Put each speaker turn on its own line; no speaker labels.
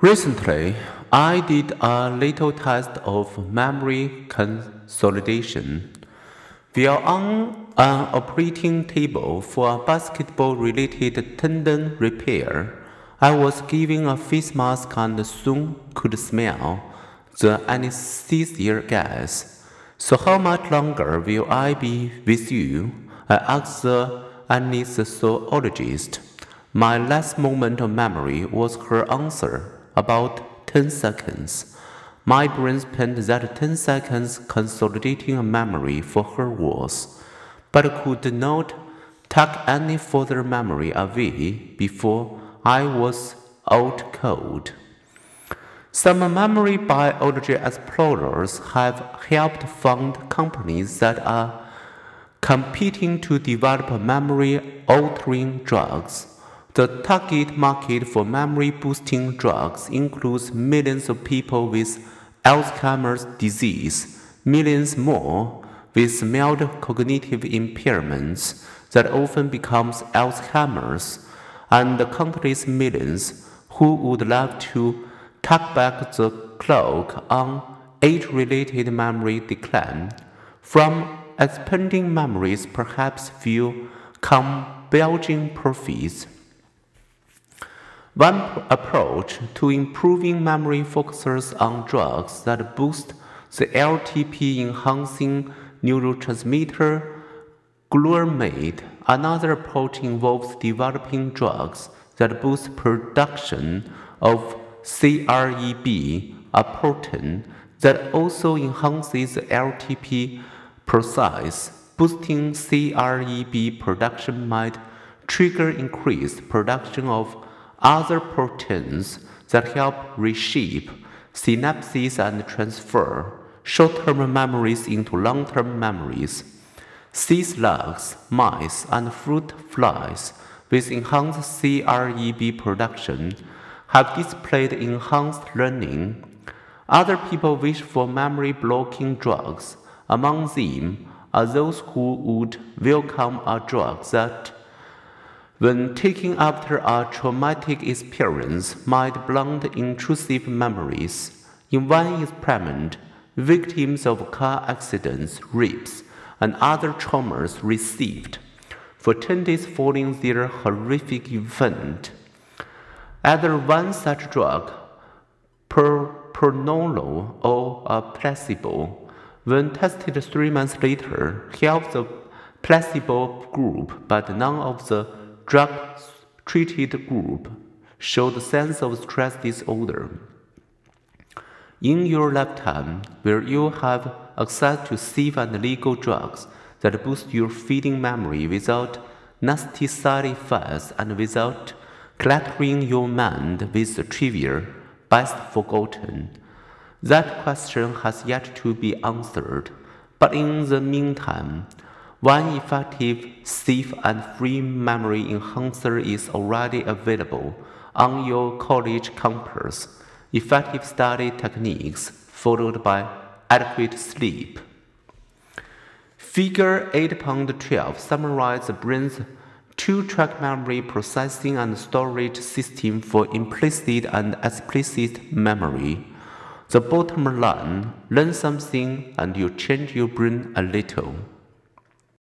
Recently, I did a little test of memory consolidation. We are on an operating table for a basketball related tendon repair. I was given a face mask and soon could smell the anesthesia gas. So, how much longer will I be with you? I asked the anesthesiologist. My last moment of memory was her answer about 10 seconds. My brain spent that 10 seconds consolidating a memory for her words, but could not tuck any further memory away before I was out cold. Some memory biology explorers have helped fund companies that are competing to develop memory altering drugs. The target market for memory boosting drugs includes millions of people with Alzheimer's disease, millions more with mild cognitive impairments that often becomes Alzheimer's, and countless millions who would like to tuck back the cloak on age-related memory decline. From expanding memories perhaps few come belching profits. One approach to improving memory focuses on drugs that boost the LTP enhancing neurotransmitter glutamate. Another approach involves developing drugs that boost production of CREB, a protein that also enhances the LTP process. Boosting CREB production might trigger increased production of other proteins that help reshape synapses and transfer short term memories into long term memories. Sea slugs, mice, and fruit flies with enhanced CREB production have displayed enhanced learning. Other people wish for memory blocking drugs. Among them are those who would welcome a drug that when taken after a traumatic experience might blunt intrusive memories. In one experiment, victims of car accidents, rapes, and other traumas received for 10 days following their horrific event. Either one such drug, propranolol or a placebo, when tested three months later, helped the placebo group, but none of the drug treated group showed signs of stress disorder. In your lifetime, will you have access to safe and legal drugs that boost your feeding memory without nasty side effects and without cluttering your mind with the trivial, best forgotten? That question has yet to be answered. But in the meantime, one effective, safe, and free memory enhancer is already available on your college campus. Effective study techniques followed by adequate sleep. Figure 8.12 summarizes the brain's two-track memory processing and storage system for implicit and explicit memory. The bottom line, learn something and you change your brain a little.